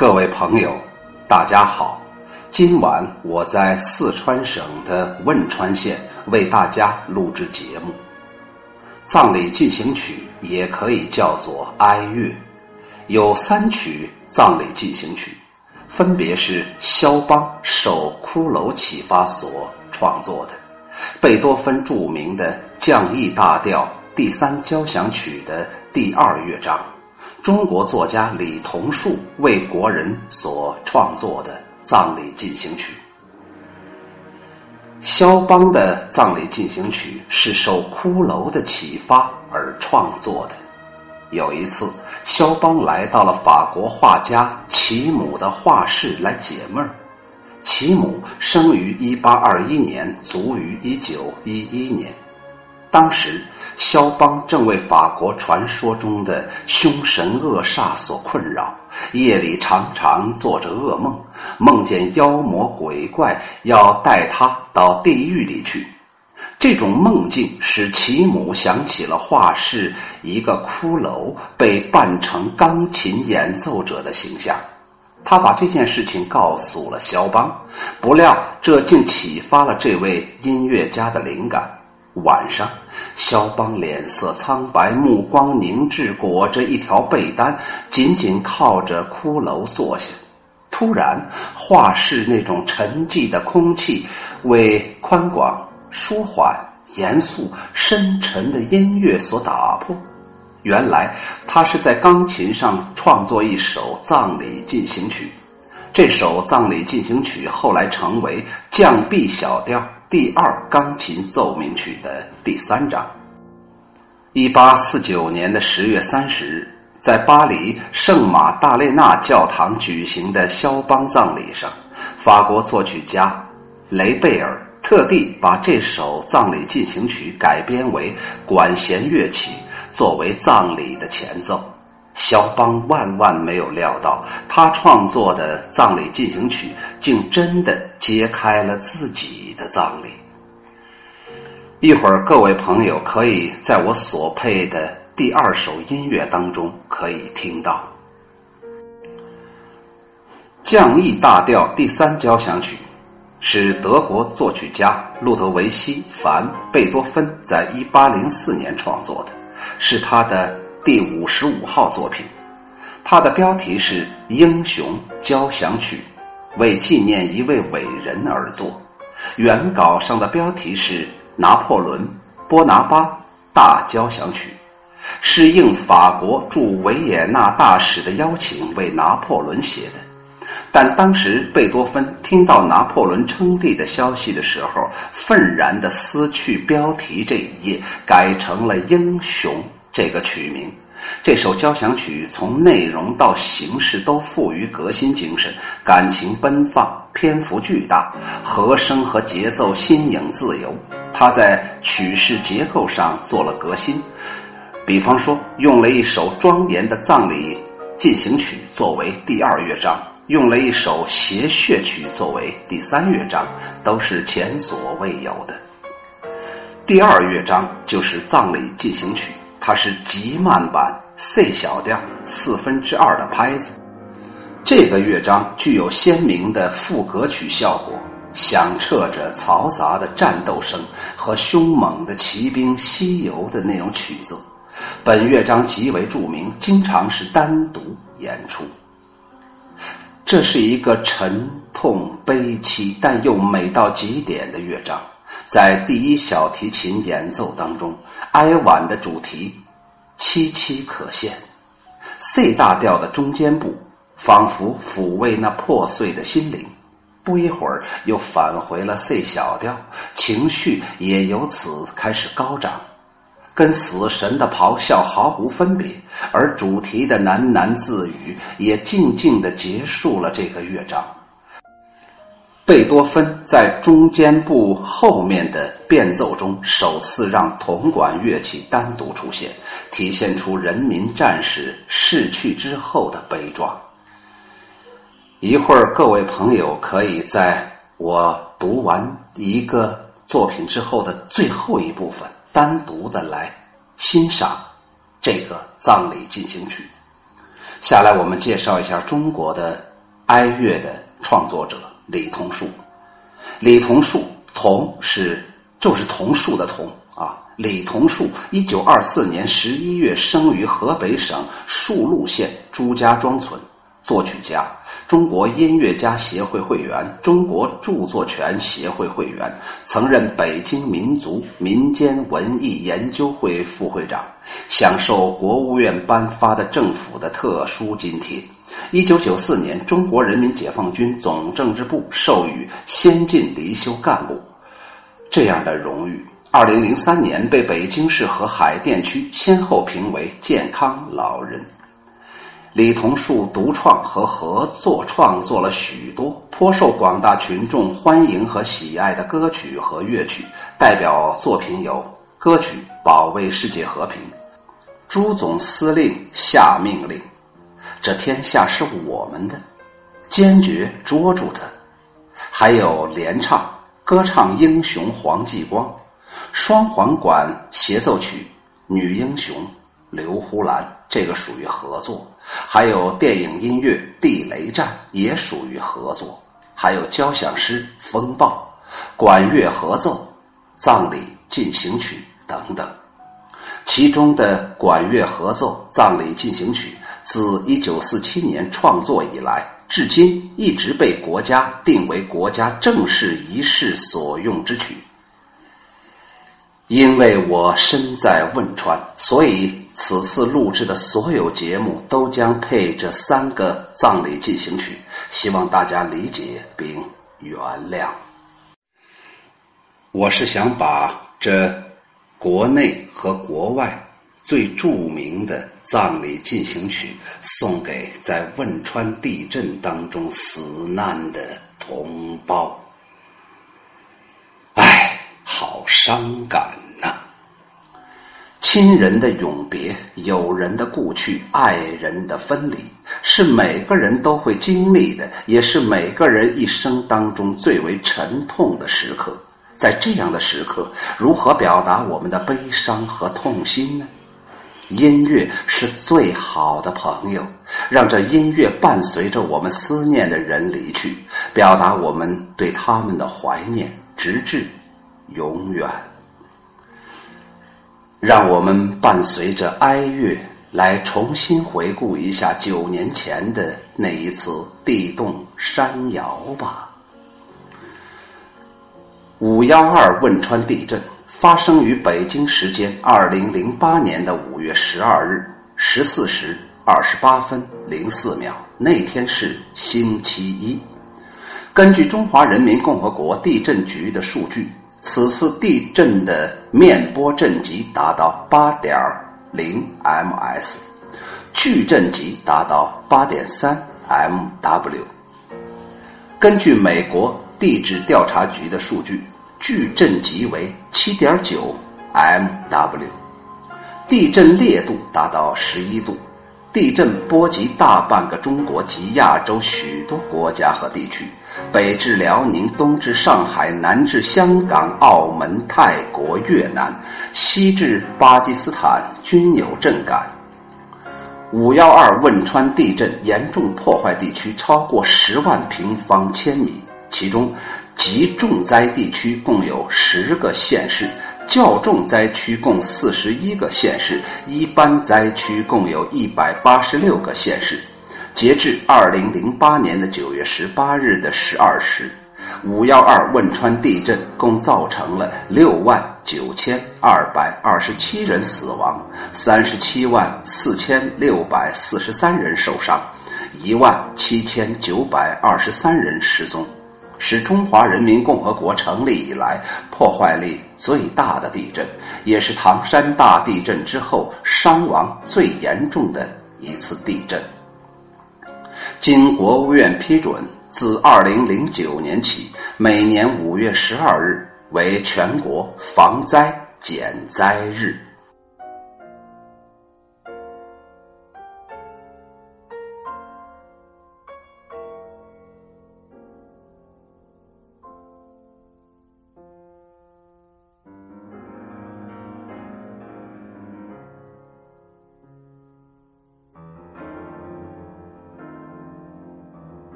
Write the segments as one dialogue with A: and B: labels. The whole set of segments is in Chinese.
A: 各位朋友，大家好！今晚我在四川省的汶川县为大家录制节目。葬礼进行曲也可以叫做哀乐，有三曲葬礼进行曲，分别是肖邦受骷髅启发所创作的，贝多芬著名的降 E 大调第三交响曲的第二乐章。中国作家李桐树为国人所创作的葬礼进行曲。肖邦的葬礼进行曲是受骷髅的启发而创作的。有一次，肖邦来到了法国画家齐姆的画室来解闷儿。齐姆生于一八二一年，卒于一九一一年。当时，肖邦正为法国传说中的凶神恶煞所困扰，夜里常常做着噩梦，梦见妖魔鬼怪要带他到地狱里去。这种梦境使其母想起了画室一个骷髅被扮成钢琴演奏者的形象，他把这件事情告诉了肖邦，不料这竟启发了这位音乐家的灵感。晚上，肖邦脸色苍白，目光凝滞，裹着一条被单，紧紧靠着骷髅坐下。突然，画室那种沉寂的空气为宽广、舒缓、严肃、深沉的音乐所打破。原来，他是在钢琴上创作一首葬礼进行曲。这首葬礼进行曲后来成为降 B 小调。第二钢琴奏鸣曲的第三章。一八四九年的十月三十日，在巴黎圣马大列纳教堂举行的肖邦葬礼上，法国作曲家雷贝尔特地把这首葬礼进行曲改编为管弦乐曲，作为葬礼的前奏。肖邦万万没有料到，他创作的葬礼进行曲竟真的揭开了自己的葬礼。一会儿，各位朋友可以在我所配的第二首音乐当中可以听到降 E 大调第三交响曲，是德国作曲家路德维希·凡·贝多芬在一八零四年创作的，是他的。第五十五号作品，它的标题是《英雄交响曲》，为纪念一位伟人而作。原稿上的标题是《拿破仑·波拿巴大交响曲》，是应法国驻维也纳大使的邀请为拿破仑写的。但当时贝多芬听到拿破仑称帝的消息的时候，愤然地撕去标题这一页，改成了《英雄》。这个曲名，这首交响曲从内容到形式都富于革新精神，感情奔放，篇幅巨大，和声和节奏新颖自由。他在曲式结构上做了革新，比方说用了一首庄严的葬礼进行曲作为第二乐章，用了一首谐谑曲作为第三乐章，都是前所未有的。第二乐章就是葬礼进行曲。它是极慢版 C 小调四分之二的拍子，这个乐章具有鲜明的副歌曲效果，响彻着嘈杂的战斗声和凶猛的骑兵西游的那种曲子。本乐章极为著名，经常是单独演出。这是一个沉痛悲凄但又美到极点的乐章，在第一小提琴演奏当中。哀婉的主题，凄凄可现。C 大调的中间部，仿佛抚慰那破碎的心灵。不一会儿，又返回了 C 小调，情绪也由此开始高涨，跟死神的咆哮毫无分别。而主题的喃喃自语，也静静地结束了这个乐章。贝多芬在中间部后面的变奏中，首次让铜管乐器单独出现，体现出人民战士逝去之后的悲壮。一会儿，各位朋友可以在我读完一个作品之后的最后一部分，单独的来欣赏这个葬礼进行曲。下来，我们介绍一下中国的哀乐的创作者李同树。李同树，同是就是桐树的桐啊。李桐树，一九二四年十一月生于河北省戍鹿县朱家庄村。作曲家，中国音乐家协会会员，中国著作权协会会员，曾任北京民族民间文艺研究会副会长，享受国务院颁发的政府的特殊津贴。一九九四年，中国人民解放军总政治部授予先进离休干部这样的荣誉。二零零三年，被北京市和海淀区先后评为健康老人。李桐树独创和合作创作了许多颇受广大群众欢迎和喜爱的歌曲和乐曲，代表作品有歌曲《保卫世界和平》，朱总司令下命令，这天下是我们的，坚决捉住他，还有联唱歌唱英雄黄继光，双簧管协奏曲女英雄刘胡兰。这个属于合作，还有电影音乐《地雷战》也属于合作，还有交响诗《风暴》，管乐合奏《葬礼进行曲》等等。其中的管乐合奏《葬礼进行曲》自一九四七年创作以来，至今一直被国家定为国家正式仪式所用之曲。因为我身在汶川，所以。此次录制的所有节目都将配这三个葬礼进行曲，希望大家理解并原谅。我是想把这国内和国外最著名的葬礼进行曲送给在汶川地震当中死难的同胞。唉，好伤感呐！亲人的永别，友人的故去，爱人的分离，是每个人都会经历的，也是每个人一生当中最为沉痛的时刻。在这样的时刻，如何表达我们的悲伤和痛心呢？音乐是最好的朋友，让这音乐伴随着我们思念的人离去，表达我们对他们的怀念，直至永远。让我们伴随着哀乐来重新回顾一下九年前的那一次地动山摇吧。五幺二汶川地震发生于北京时间二零零八年的五月十二日十四时二十八分零四秒，那天是星期一。根据中华人民共和国地震局的数据。此次地震的面波震级达到八点零 ms，矩震级达到八点三 mw。根据美国地质调查局的数据，矩震级为七点九 mw，地震烈度达到十一度。地震波及大半个中国及亚洲许多国家和地区，北至辽宁，东至上海，南至香港、澳门、泰国、越南，西至巴基斯坦，均有震感。五幺二汶川地震严重破坏地区超过十万平方千米，其中极重灾地区共有十个县市。较重灾区共四十一个县市，一般灾区共有一百八十六个县市。截至二零零八年的九月十八日的十二时，五幺二汶川地震共造成了六万九千二百二十七人死亡，三十七万四千六百四十三人受伤，一万七千九百二十三人失踪。是中华人民共和国成立以来破坏力最大的地震，也是唐山大地震之后伤亡最严重的一次地震。经国务院批准，自二零零九年起，每年五月十二日为全国防灾减灾日。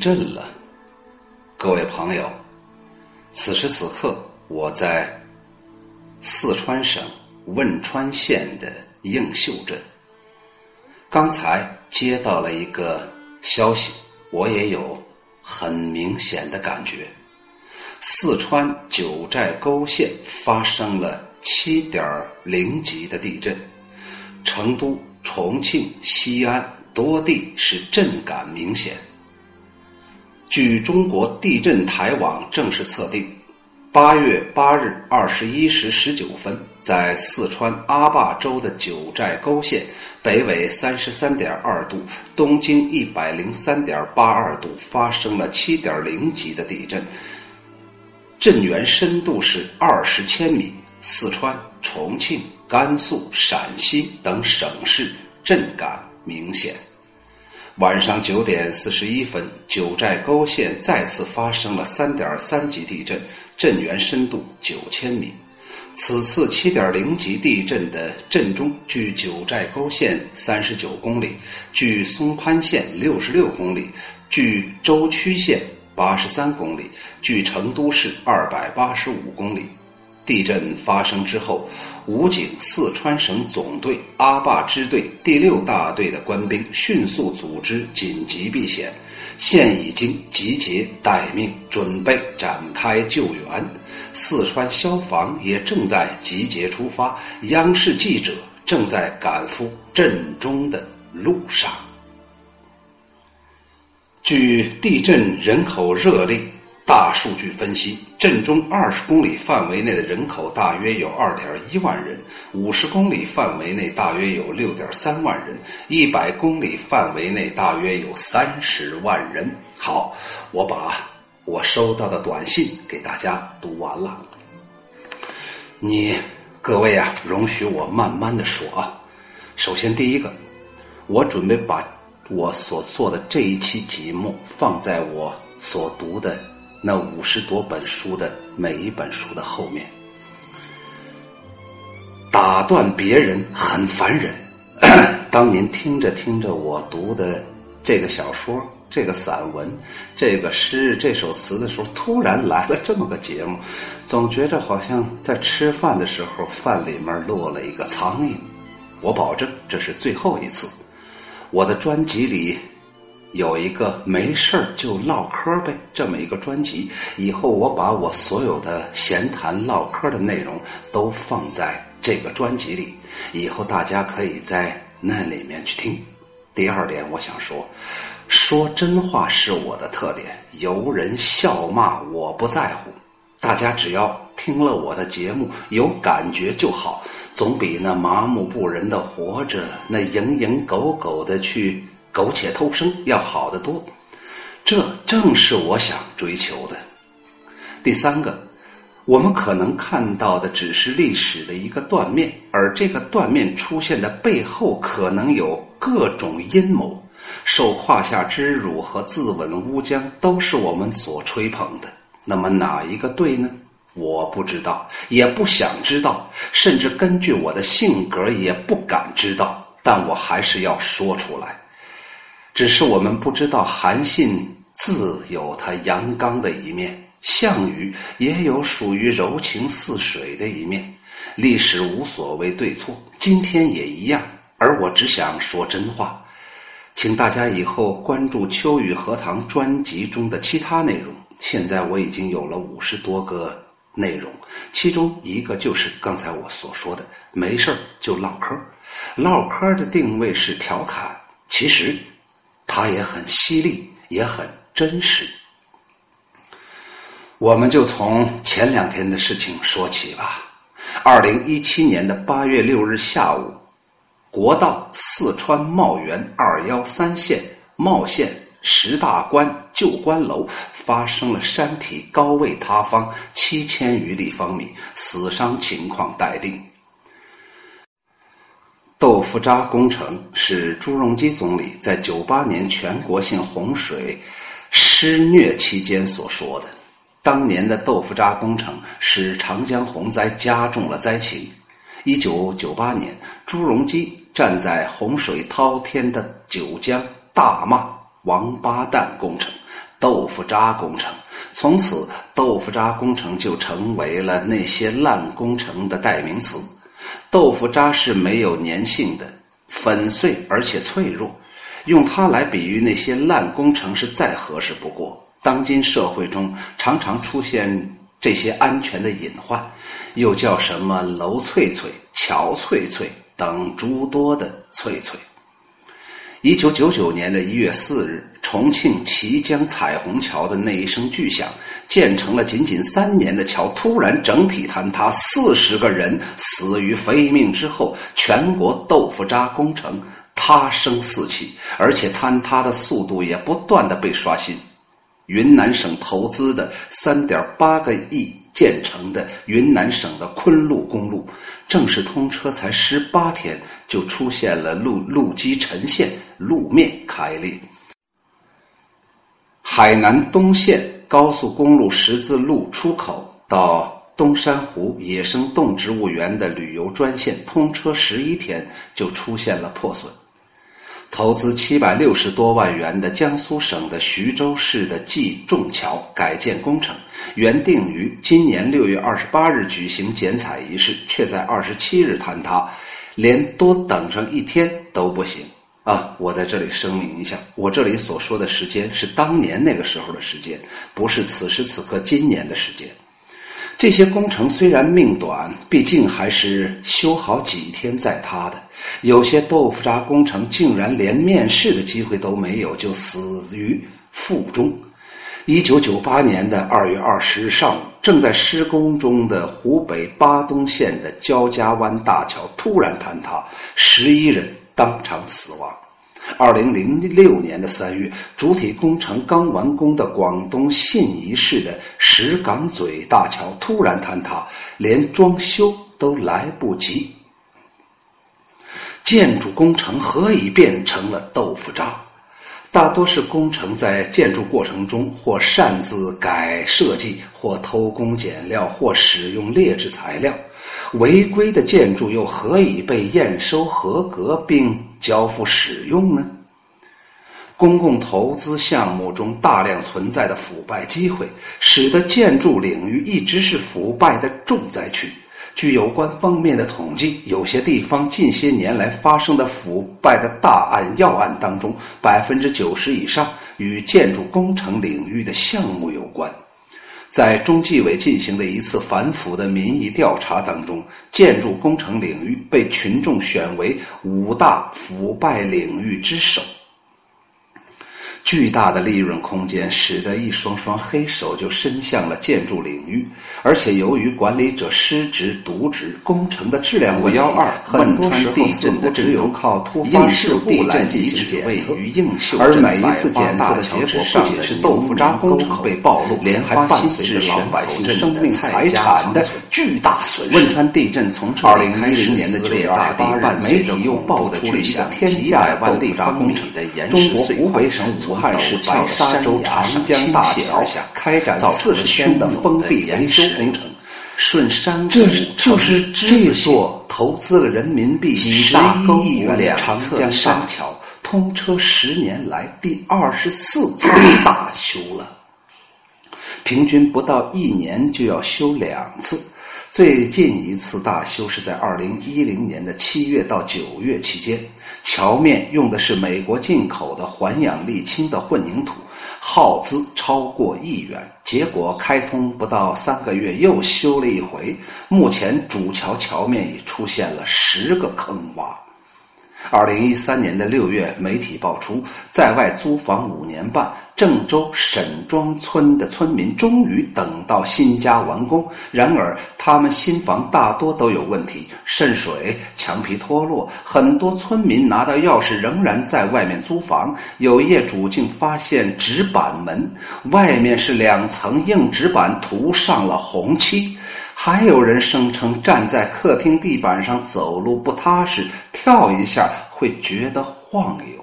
A: 震了，各位朋友，此时此刻我在四川省汶川县的映秀镇，刚才接到了一个消息，我也有很明显的感觉，四川九寨沟县发生了七点零级的地震，成都、重庆、西安。多地是震感明显。据中国地震台网正式测定，八月八日二十一时十九分，在四川阿坝州的九寨沟县，北纬三十三点二度、东经一百零三点八二度，发生了七点零级的地震，震源深度是二十千米。四川、重庆、甘肃、陕西等省市震感。明显。晚上九点四十一分，九寨沟县再次发生了三点三级地震，震源深度九千米。此次七点零级地震的震中，距九寨沟县三十九公里，距松潘县六十六公里，距舟曲县八十三公里，距成都市二百八十五公里。地震发生之后，武警四川省总队阿坝支队第六大队的官兵迅速组织紧急避险，现已经集结待命，准备展开救援。四川消防也正在集结出发，央视记者正在赶赴震中的路上。据地震人口热力。大数据分析，震中二十公里范围内的人口大约有二点一万人，五十公里范围内大约有六点三万人，一百公里范围内大约有三十万人。好，我把我收到的短信给大家读完了。你各位啊，容许我慢慢的说啊。首先，第一个，我准备把我所做的这一期节目放在我所读的。那五十多本书的每一本书的后面，打断别人很烦人。当您听着听着我读的这个小说、这个散文、这个诗、这首词的时候，突然来了这么个节目，总觉着好像在吃饭的时候饭里面落了一个苍蝇。我保证这是最后一次。我的专辑里。有一个没事儿就唠嗑呗，这么一个专辑。以后我把我所有的闲谈唠嗑的内容都放在这个专辑里，以后大家可以在那里面去听。第二点，我想说，说真话是我的特点，有人笑骂我不在乎。大家只要听了我的节目有感觉就好，总比那麻木不仁的活着，那蝇营狗苟的去。苟且偷生要好得多，这正是我想追求的。第三个，我们可能看到的只是历史的一个断面，而这个断面出现的背后，可能有各种阴谋。受胯下之辱和自刎乌江，都是我们所吹捧的。那么哪一个对呢？我不知道，也不想知道，甚至根据我的性格，也不敢知道。但我还是要说出来。只是我们不知道，韩信自有他阳刚的一面，项羽也有属于柔情似水的一面。历史无所谓对错，今天也一样。而我只想说真话，请大家以后关注《秋雨荷塘》专辑中的其他内容。现在我已经有了五十多个内容，其中一个就是刚才我所说的，没事就唠嗑。唠嗑的定位是调侃，其实。他也很犀利，也很真实。我们就从前两天的事情说起吧。二零一七年的八月六日下午，国道四川茂源二幺三线茂县石大关旧关楼发生了山体高位塌方七千余立方米，死伤情况待定。豆腐渣工程是朱镕基总理在九八年全国性洪水施虐期间所说的。当年的豆腐渣工程使长江洪灾加重了灾情。一九九八年，朱镕基站在洪水滔天的九江大骂王八蛋工程、豆腐渣工程。从此，豆腐渣工程就成为了那些烂工程的代名词。豆腐渣是没有粘性的，粉碎而且脆弱，用它来比喻那些烂工程是再合适不过。当今社会中常常出现这些安全的隐患，又叫什么楼翠翠、桥翠翠等诸多的翠翠。一九九九年的一月四日，重庆綦江彩虹桥的那一声巨响，建成了仅仅三年的桥突然整体坍塌，四十个人死于非命之后，全国豆腐渣工程塌声四起，而且坍塌的速度也不断的被刷新。云南省投资的三点八个亿建成的云南省的昆路公路，正式通车才十八天，就出现了路路基沉陷、路面开裂。海南东线高速公路十字路出口到东山湖野生动植物园的旅游专线，通车十一天就出现了破损。投资七百六十多万元的江苏省的徐州市的济仲桥改建工程，原定于今年六月二十八日举行剪彩仪式，却在二十七日坍塌，连多等上一天都不行啊！我在这里声明一下，我这里所说的时间是当年那个时候的时间，不是此时此刻今年的时间。这些工程虽然命短，毕竟还是修好几天再塌的。有些豆腐渣工程竟然连面试的机会都没有，就死于腹中。一九九八年的二月二十日上午，正在施工中的湖北巴东县的焦家湾大桥突然坍塌，十一人当场死亡。二零零六年的三月，主体工程刚完工的广东信宜市的石岗嘴大桥突然坍塌，连装修都来不及。建筑工程何以变成了豆腐渣？大多是工程在建筑过程中或擅自改设计，或偷工减料，或使用劣质材料。违规的建筑又何以被验收合格并交付使用呢？公共投资项目中大量存在的腐败机会，使得建筑领域一直是腐败的重灾区。据有关方面的统计，有些地方近些年来发生的腐败的大案要案当中，百分之九十以上与建筑工程领域的项目有关。在中纪委进行的一次反腐的民意调查当中，建筑工程领域被群众选为五大腐败领域之首。巨大的利润空间使得一双双黑手就伸向了建筑领域，而且由于管理者失职渎职，工程的质量问题，很多时候似乎只有靠突发事故来进行检测。而每一次检测的结果不仅是豆腐渣工程被暴露，连还伴随着老百姓生命财产的巨大损失。汶川地震从二零一零年的九月二十八日，媒体又爆出了一个天价豆腐渣工程的中国湖北省武汉。汉市白沙洲长江大桥开展四十天的封闭维修工程，顺山谷就是这座投资了人民币几十亿元的长江大桥，通车十年来第二十四次 大修了，平均不到一年就要修两次。最近一次大修是在二零一零年的七月到九月期间，桥面用的是美国进口的环氧沥青的混凝土，耗资超过亿元。结果开通不到三个月又修了一回，目前主桥桥面已出现了十个坑洼。二零一三年的六月，媒体爆出，在外租房五年半。郑州沈庄村的村民终于等到新家完工，然而他们新房大多都有问题，渗水、墙皮脱落。很多村民拿到钥匙仍然在外面租房，有业主竟发现纸板门，外面是两层硬纸板涂上了红漆。还有人声称站在客厅地板上走路不踏实，跳一下会觉得晃悠。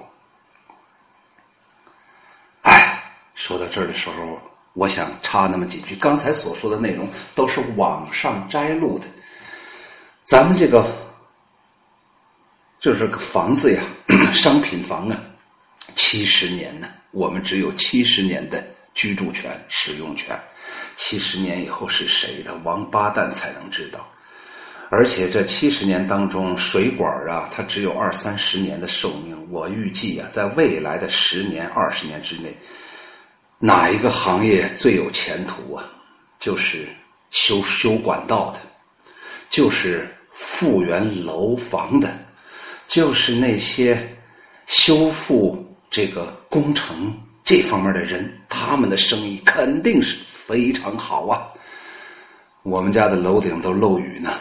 A: 说到这儿的时候，我想插那么几句。刚才所说的内容都是网上摘录的。咱们这个就是个房子呀，商品房啊，七十年呢，我们只有七十年的居住权、使用权。七十年以后是谁的王八蛋才能知道？而且这七十年当中，水管啊，它只有二三十年的寿命。我预计啊，在未来的十年、二十年之内，哪一个行业最有前途啊？就是修修管道的，就是复原楼房的，就是那些修复这个工程这方面的人，他们的生意肯定是非常好啊。我们家的楼顶都漏雨呢，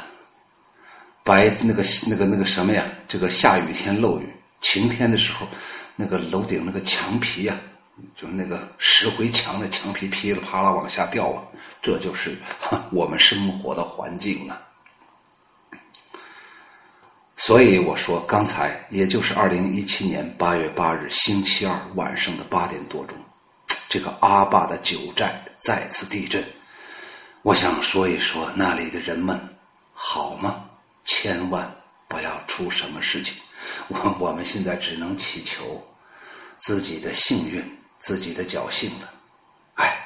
A: 白那个那个那个什么呀？这个下雨天漏雨，晴天的时候，那个楼顶那个墙皮呀。就是那个石灰墙的墙皮噼里啪啦往下掉啊，这就是 我们生活的环境啊。所以我说，刚才也就是二零一七年八月八日星期二晚上的八点多钟，这个阿坝的九寨再次地震。我想说一说那里的人们好吗？千万不要出什么事情。我 我们现在只能祈求自己的幸运。自己的侥幸了，哎，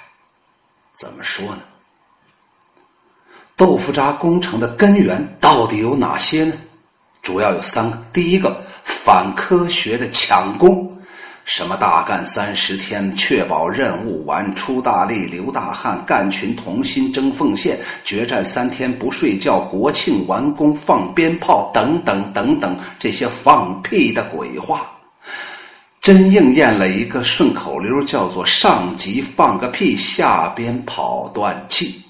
A: 怎么说呢？豆腐渣工程的根源到底有哪些呢？主要有三个。第一个，反科学的抢工，什么大干三十天，确保任务完，出大力，流大汗，干群同心，争奉献，决战三天不睡觉，国庆完工，放鞭炮，等等等等，这些放屁的鬼话。真应验了一个顺口溜，叫做“上级放个屁，下边跑断气”。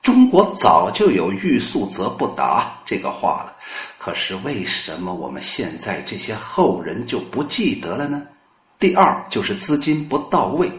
A: 中国早就有“欲速则不达”这个话了，可是为什么我们现在这些后人就不记得了呢？第二就是资金不到位，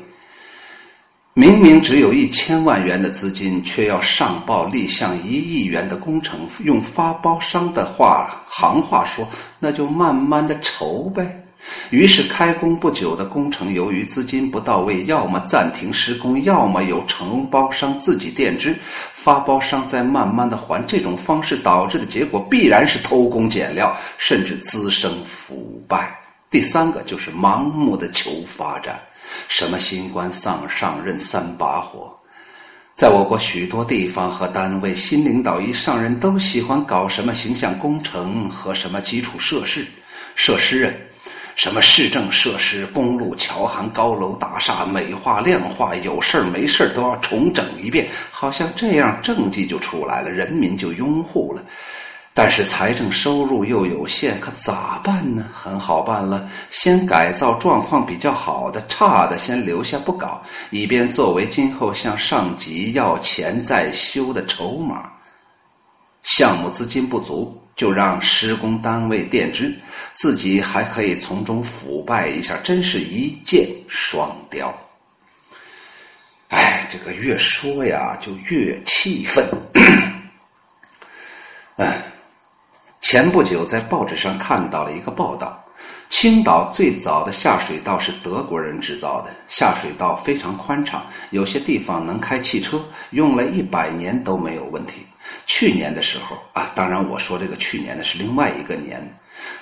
A: 明明只有一千万元的资金，却要上报立项一亿元的工程，用发包商的话行话说，那就慢慢的筹呗。于是，开工不久的工程，由于资金不到位，要么暂停施工，要么由承包商自己垫资，发包商再慢慢的还。这种方式导致的结果，必然是偷工减料，甚至滋生腐败。第三个就是盲目的求发展，什么新官上上任三把火，在我国许多地方和单位，新领导一上任，都喜欢搞什么形象工程和什么基础设施设施啊。什么市政设施、公路、桥涵、高楼大厦，美化亮化，有事儿没事儿都要重整一遍，好像这样政绩就出来了，人民就拥护了。但是财政收入又有限，可咋办呢？很好办了，先改造状况比较好的，差的先留下不搞，以便作为今后向上级要钱再修的筹码。项目资金不足。就让施工单位垫资，自己还可以从中腐败一下，真是一箭双雕。哎，这个越说呀就越气愤。哎，前不久在报纸上看到了一个报道，青岛最早的下水道是德国人制造的，下水道非常宽敞，有些地方能开汽车，用了一百年都没有问题。去年的时候啊，当然我说这个去年的是另外一个年。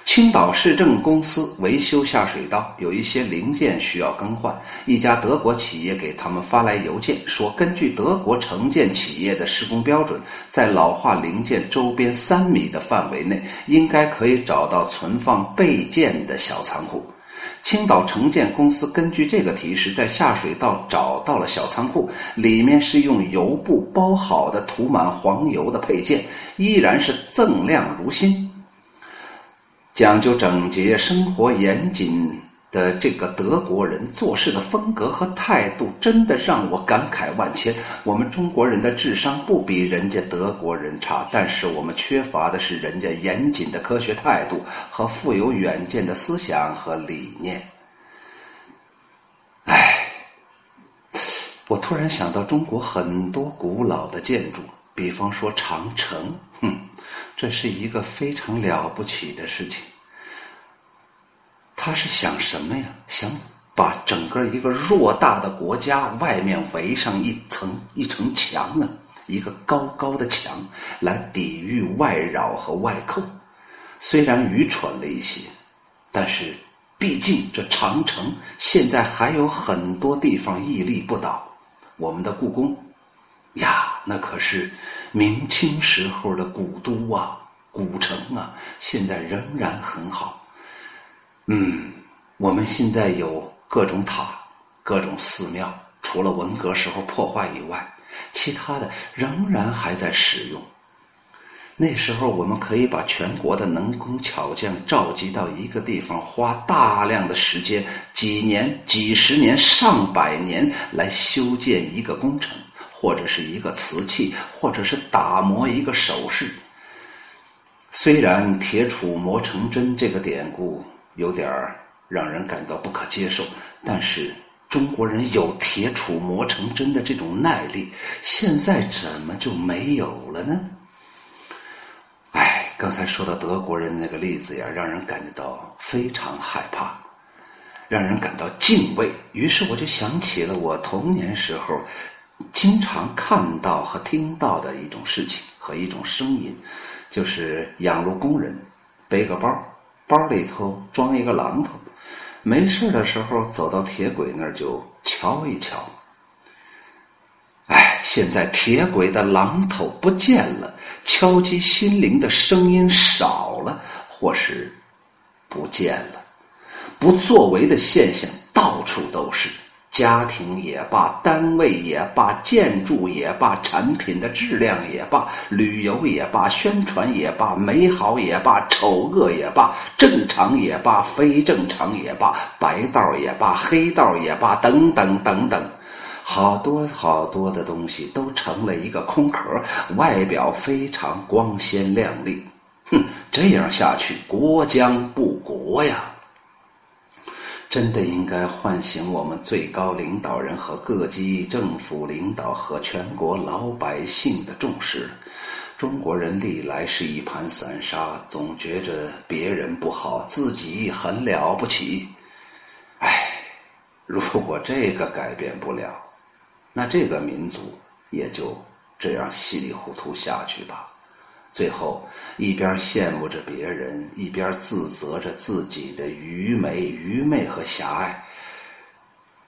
A: 青岛市政公司维修下水道，有一些零件需要更换。一家德国企业给他们发来邮件，说根据德国城建企业的施工标准，在老化零件周边三米的范围内，应该可以找到存放备件的小仓库。青岛城建公司根据这个提示，在下水道找到了小仓库，里面是用油布包好的、涂满黄油的配件，依然是锃亮如新。讲究整洁、生活严谨。的这个德国人做事的风格和态度，真的让我感慨万千。我们中国人的智商不比人家德国人差，但是我们缺乏的是人家严谨的科学态度和富有远见的思想和理念。唉，我突然想到中国很多古老的建筑，比方说长城，哼，这是一个非常了不起的事情。他是想什么呀？想把整个一个偌大的国家外面围上一层一层墙啊，一个高高的墙来抵御外扰和外寇。虽然愚蠢了一些，但是毕竟这长城现在还有很多地方屹立不倒。我们的故宫，呀，那可是明清时候的古都啊，古城啊，现在仍然很好。嗯，我们现在有各种塔、各种寺庙，除了文革时候破坏以外，其他的仍然还在使用。那时候，我们可以把全国的能工巧匠召集到一个地方，花大量的时间，几年、几十年、上百年来修建一个工程，或者是一个瓷器，或者是打磨一个首饰。虽然“铁杵磨成针”这个典故有点儿让人感到不可接受，但是中国人有“铁杵磨成针”的这种耐力，现在怎么就没有了呢？刚才说到德国人那个例子呀，让人感觉到非常害怕，让人感到敬畏。于是我就想起了我童年时候经常看到和听到的一种事情和一种声音，就是养路工人背个包，包里头装一个榔头，没事的时候走到铁轨那儿就敲一敲。哎，现在铁轨的榔头不见了，敲击心灵的声音少了，或是不见了。不作为的现象到处都是，家庭也罢，单位也罢，建筑也罢，产品的质量也罢，旅游也罢，宣传也罢，美好也罢，丑恶也罢，正常也罢，非正常也罢，白道也罢，黑道也罢，等等等等。好多好多的东西都成了一个空壳，外表非常光鲜亮丽。哼，这样下去，国将不国呀！真的应该唤醒我们最高领导人和各级政府领导和全国老百姓的重视。中国人历来是一盘散沙，总觉着别人不好，自己很了不起。唉，如果这个改变不了，那这个民族也就这样稀里糊涂下去吧，最后一边羡慕着别人，一边自责着自己的愚昧、愚昧和狭隘，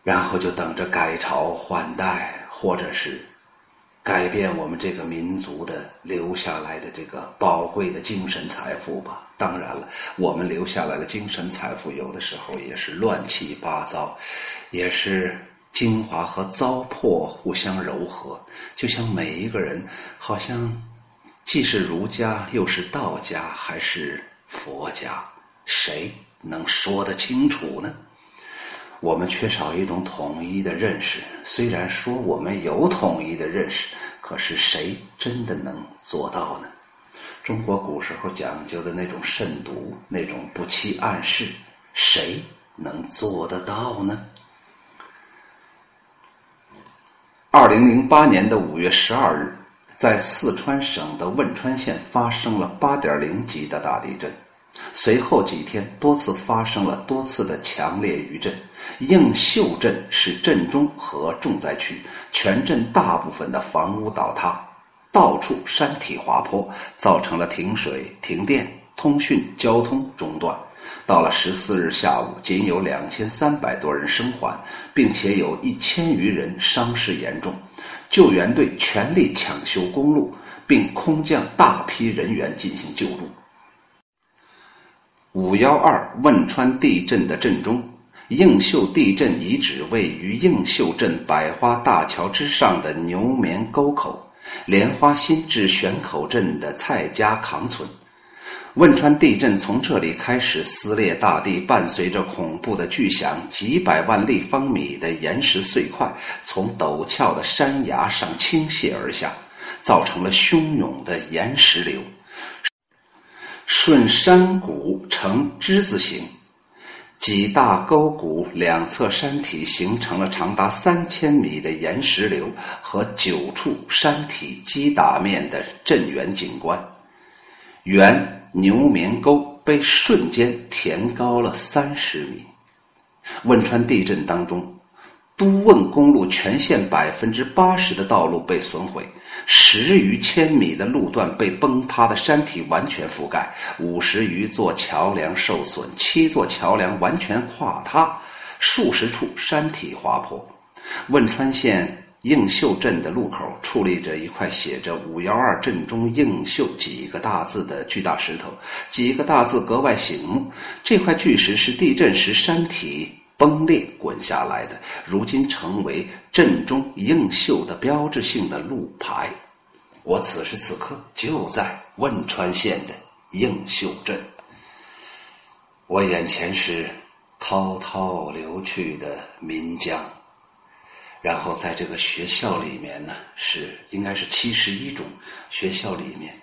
A: 然后就等着改朝换代，或者是改变我们这个民族的留下来的这个宝贵的精神财富吧。当然了，我们留下来的精神财富有的时候也是乱七八糟，也是。精华和糟粕互相柔和，就像每一个人，好像既是儒家又是道家还是佛家，谁能说得清楚呢？我们缺少一种统一的认识。虽然说我们有统一的认识，可是谁真的能做到呢？中国古时候讲究的那种慎独，那种不期暗示，谁能做得到呢？二零零八年的五月十二日，在四川省的汶川县发生了八点零级的大地震，随后几天多次发生了多次的强烈余震。映秀镇是震中和重灾区，全镇大部分的房屋倒塌，到处山体滑坡，造成了停水、停电、通讯、交通中断。到了十四日下午，仅有两千三百多人生还，并且有一千余人伤势严重。救援队全力抢修公路，并空降大批人员进行救助。五幺二汶川地震的震中，映秀地震遗址位于映秀镇百花大桥之上的牛眠沟口，莲花新至玄口镇的蔡家塘村。汶川地震从这里开始撕裂大地，伴随着恐怖的巨响，几百万立方米的岩石碎块从陡峭的山崖上倾泻而下，造成了汹涌的岩石流，顺山谷呈之字形，几大沟谷两侧山体形成了长达三千米的岩石流和九处山体击打面的震源景观，原。牛眠沟被瞬间填高了三十米。汶川地震当中，都汶公路全线百分之八十的道路被损毁，十余千米的路段被崩塌的山体完全覆盖，五十余座桥梁受损，七座桥梁完全垮塌，数十处山体滑坡。汶川县映秀镇的路口矗立着一块写着“五幺二镇中映秀”几个大字的巨大石头，几个大字格外醒目。这块巨石是地震时山体。崩裂滚下来的，如今成为镇中映秀的标志性的路牌。我此时此刻就在汶川县的映秀镇，我眼前是滔滔流去的岷江，然后在这个学校里面呢，是应该是七十一中学校里面。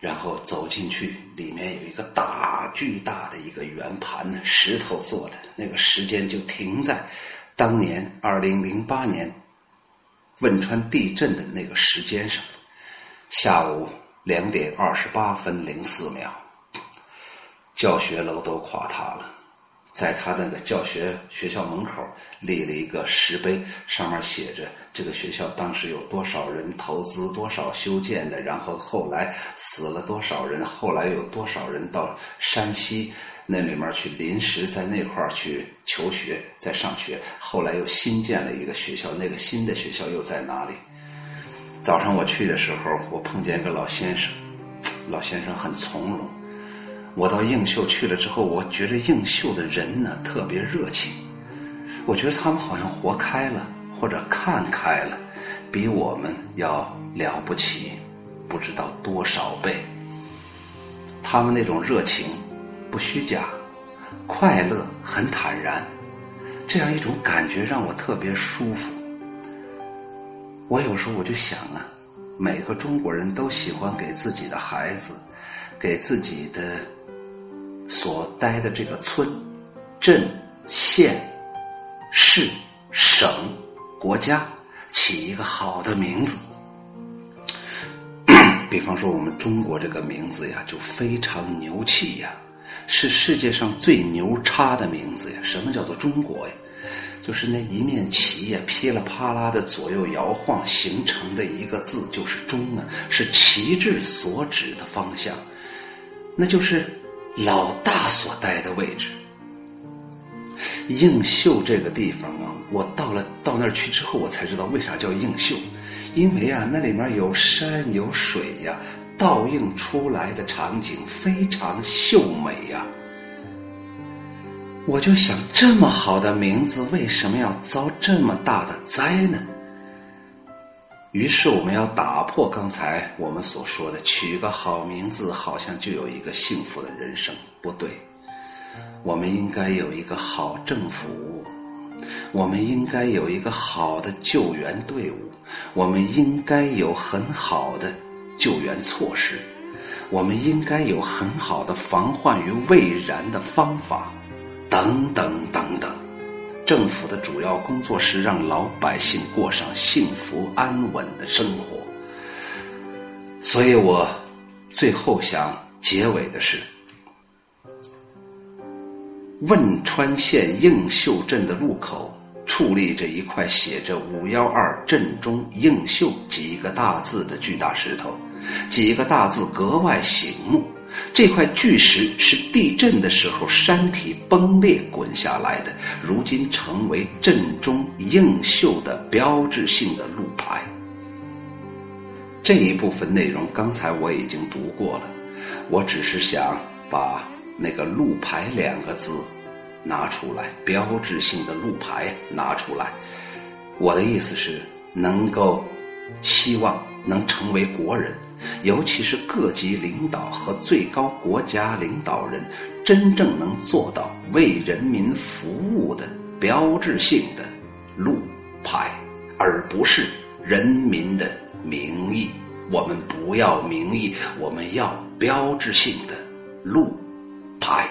A: 然后走进去，里面有一个大巨大的一个圆盘呢，石头做的。那个时间就停在当年二零零八年汶川地震的那个时间上，下午两点二十八分零四秒，教学楼都垮塌了。在他那个教学学校门口立了一个石碑，上面写着这个学校当时有多少人投资多少修建的，然后后来死了多少人，后来有多少人到山西那里面去临时在那块儿去求学，在上学，后来又新建了一个学校，那个新的学校又在哪里？早上我去的时候，我碰见一个老先生，老先生很从容。我到映秀去了之后，我觉得映秀的人呢特别热情，我觉得他们好像活开了，或者看开了，比我们要了不起，不知道多少倍。他们那种热情不虚假，快乐很坦然，这样一种感觉让我特别舒服。我有时候我就想啊，每个中国人都喜欢给自己的孩子，给自己的。所待的这个村、镇、县、市、省、国家，起一个好的名字。比方说，我们中国这个名字呀，就非常牛气呀，是世界上最牛叉的名字呀。什么叫做中国呀？就是那一面旗呀，噼里啪啦的左右摇晃形成的一个字，就是“中”啊，是旗帜所指的方向，那就是。老大所待的位置，映秀这个地方啊，我到了到那儿去之后，我才知道为啥叫映秀，因为啊，那里面有山有水呀，倒映出来的场景非常秀美呀。我就想，这么好的名字，为什么要遭这么大的灾呢？于是我们要打破刚才我们所说的，取个好名字好像就有一个幸福的人生，不对。我们应该有一个好政府，我们应该有一个好的救援队伍，我们应该有很好的救援措施，我们应该有很好的防患于未然的方法，等等等等。政府的主要工作是让老百姓过上幸福安稳的生活，所以我最后想结尾的是：汶川县映秀镇的路口矗立着一块写着“五幺二震中映秀”几个大字的巨大石头，几个大字格外醒目。这块巨石是地震的时候山体崩裂滚下来的，如今成为镇中映秀的标志性的路牌。这一部分内容刚才我已经读过了，我只是想把那个“路牌”两个字拿出来，标志性的路牌拿出来。我的意思是，能够希望能成为国人。尤其是各级领导和最高国家领导人，真正能做到为人民服务的标志性的路牌，而不是人民的名义。我们不要名义，我们要标志性的路牌。